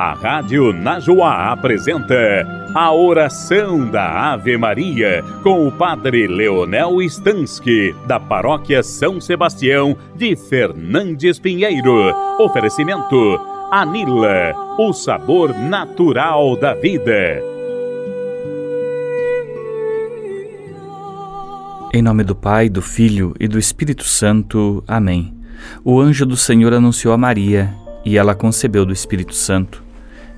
A Rádio Najoá apresenta a oração da Ave Maria com o Padre Leonel Stansky, da Paróquia São Sebastião de Fernandes Pinheiro. Oferecimento Anila, o sabor natural da vida. Em nome do Pai, do Filho e do Espírito Santo. Amém. O anjo do Senhor anunciou a Maria, e ela concebeu do Espírito Santo.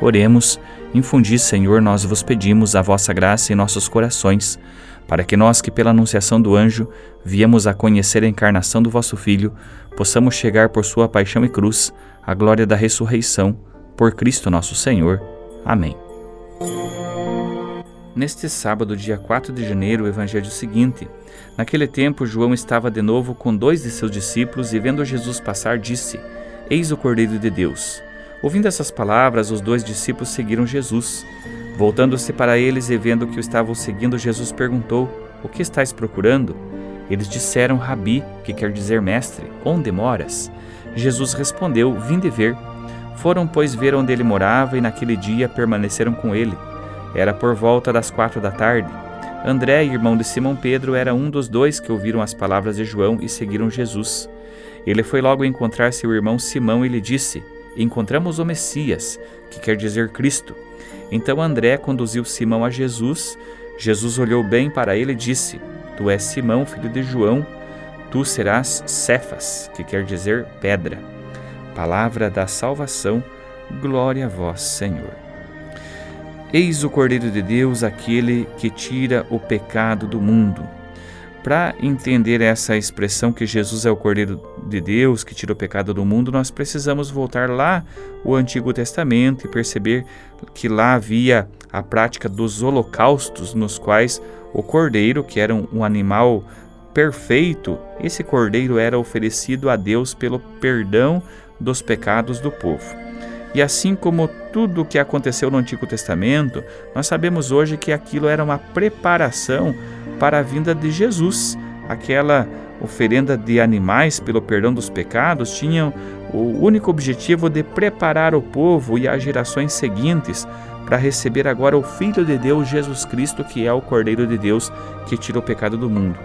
Oremos Infundi, Senhor, nós vos pedimos a vossa graça em nossos corações, para que nós que pela anunciação do anjo viemos a conhecer a encarnação do vosso Filho, possamos chegar por sua paixão e cruz à glória da ressurreição, por Cristo nosso Senhor. Amém. Neste sábado, dia 4 de janeiro, o evangelho seguinte: Naquele tempo, João estava de novo com dois de seus discípulos e, vendo Jesus passar, disse: Eis o Cordeiro de Deus. Ouvindo essas palavras, os dois discípulos seguiram Jesus. Voltando-se para eles e vendo que o estavam seguindo, Jesus perguntou: O que estáis procurando? Eles disseram: Rabi, que quer dizer mestre, onde moras? Jesus respondeu: Vinde ver. Foram, pois, ver onde ele morava e naquele dia permaneceram com ele. Era por volta das quatro da tarde. André, irmão de Simão Pedro, era um dos dois que ouviram as palavras de João e seguiram Jesus. Ele foi logo encontrar seu irmão Simão e lhe disse: encontramos o Messias, que quer dizer Cristo. Então André conduziu Simão a Jesus. Jesus olhou bem para ele e disse: Tu és Simão, filho de João, tu serás Cefas, que quer dizer pedra. Palavra da salvação, glória a vós, Senhor. Eis o Cordeiro de Deus, aquele que tira o pecado do mundo. Para entender essa expressão que Jesus é o Cordeiro de Deus que tira o pecado do mundo, nós precisamos voltar lá o Antigo Testamento e perceber que lá havia a prática dos holocaustos, nos quais o cordeiro, que era um, animal perfeito, esse cordeiro era oferecido a Deus pelo perdão dos pecados do povo. E assim como tudo o que aconteceu no Antigo Testamento, nós sabemos hoje que aquilo era uma preparação para a vinda de Jesus. Aquela oferenda de animais pelo perdão dos pecados tinha o único objetivo de preparar o povo e as gerações seguintes para receber agora o Filho de Deus, Jesus Cristo, que é o Cordeiro de Deus que tira o pecado do mundo.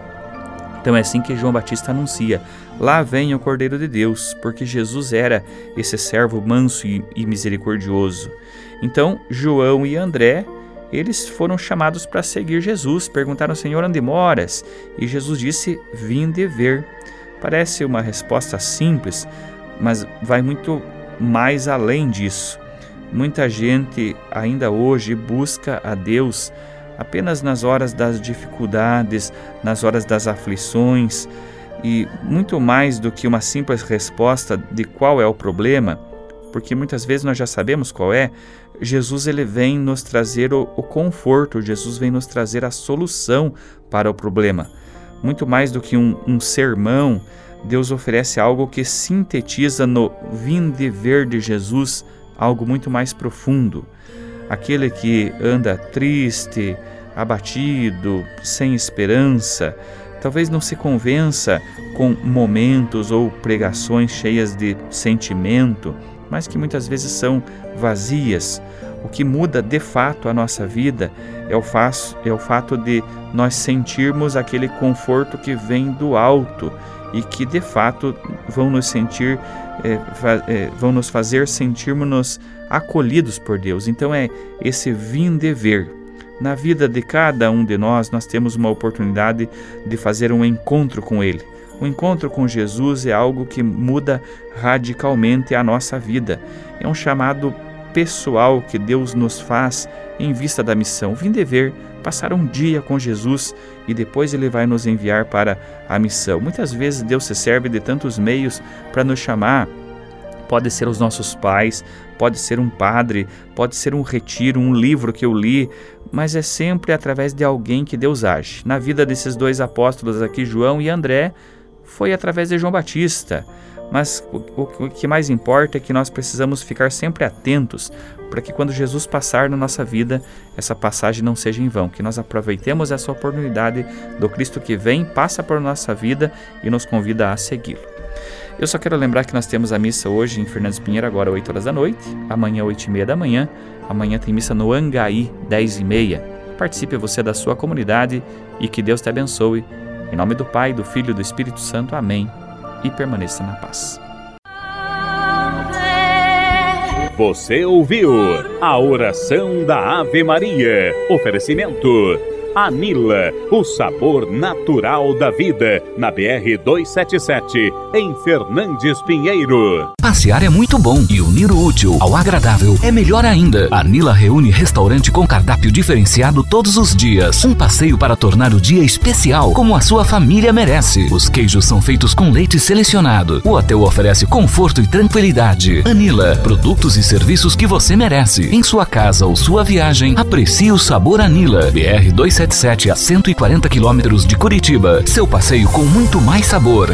Então é assim que João Batista anuncia: lá vem o Cordeiro de Deus, porque Jesus era esse servo manso e misericordioso. Então João e André eles foram chamados para seguir Jesus. Perguntaram, Senhor, onde moras? E Jesus disse, vinde ver. Parece uma resposta simples, mas vai muito mais além disso. Muita gente ainda hoje busca a Deus apenas nas horas das dificuldades, nas horas das aflições, e muito mais do que uma simples resposta de qual é o problema, porque muitas vezes nós já sabemos qual é, Jesus ele vem nos trazer o, o conforto, Jesus vem nos trazer a solução para o problema. Muito mais do que um, um sermão, Deus oferece algo que sintetiza no vinde ver de Jesus algo muito mais profundo. Aquele que anda triste, abatido, sem esperança, talvez não se convença com momentos ou pregações cheias de sentimento, mas que muitas vezes são vazias. O que muda de fato a nossa vida é o, fato, é o fato de nós sentirmos aquele conforto que vem do alto e que de fato vão nos sentir, é, é, vão nos fazer sentirmos acolhidos por Deus. Então é esse vim de ver. Na vida de cada um de nós, nós temos uma oportunidade de fazer um encontro com Ele o encontro com Jesus é algo que muda radicalmente a nossa vida. É um chamado pessoal que Deus nos faz em vista da missão. Vim dever passar um dia com Jesus e depois ele vai nos enviar para a missão. Muitas vezes Deus se serve de tantos meios para nos chamar Pode ser os nossos pais, pode ser um padre, pode ser um retiro, um livro que eu li, mas é sempre através de alguém que Deus age. Na vida desses dois apóstolos aqui, João e André, foi através de João Batista. Mas o, o, que mais importa é que nós precisamos ficar sempre atentos para que quando Jesus passar na nossa vida, essa passagem não seja em vão, que nós aproveitemos essa oportunidade do Cristo que vem, passa por nossa vida e nos convida a segui-lo. Eu só quero lembrar que nós temos a missa hoje em Fernandes Pinheiro, agora 8 horas da noite, amanhã 8 e meia da manhã, amanhã tem missa no Angaí, 10 e meia. Participe você da sua comunidade e que Deus te abençoe. Em nome do Pai, do Filho e do Espírito Santo. Amém e permaneça na paz. Você ouviu a oração da Ave Maria. Oferecimento Anila, o sabor natural da vida, na BR 277, em Fernandes Pinheiro. Passear é muito bom e unir o útil ao agradável é melhor ainda. Anila reúne restaurante com cardápio diferenciado todos os dias. Um passeio para tornar o dia especial, como a sua família merece. Os queijos são feitos com leite selecionado. O hotel oferece conforto e tranquilidade. Anila, produtos e serviços que você merece. Em sua casa ou sua viagem, aprecie o sabor Anila. BR 277 277 a 140 quilômetros de Curitiba. Seu passeio com muito mais sabor.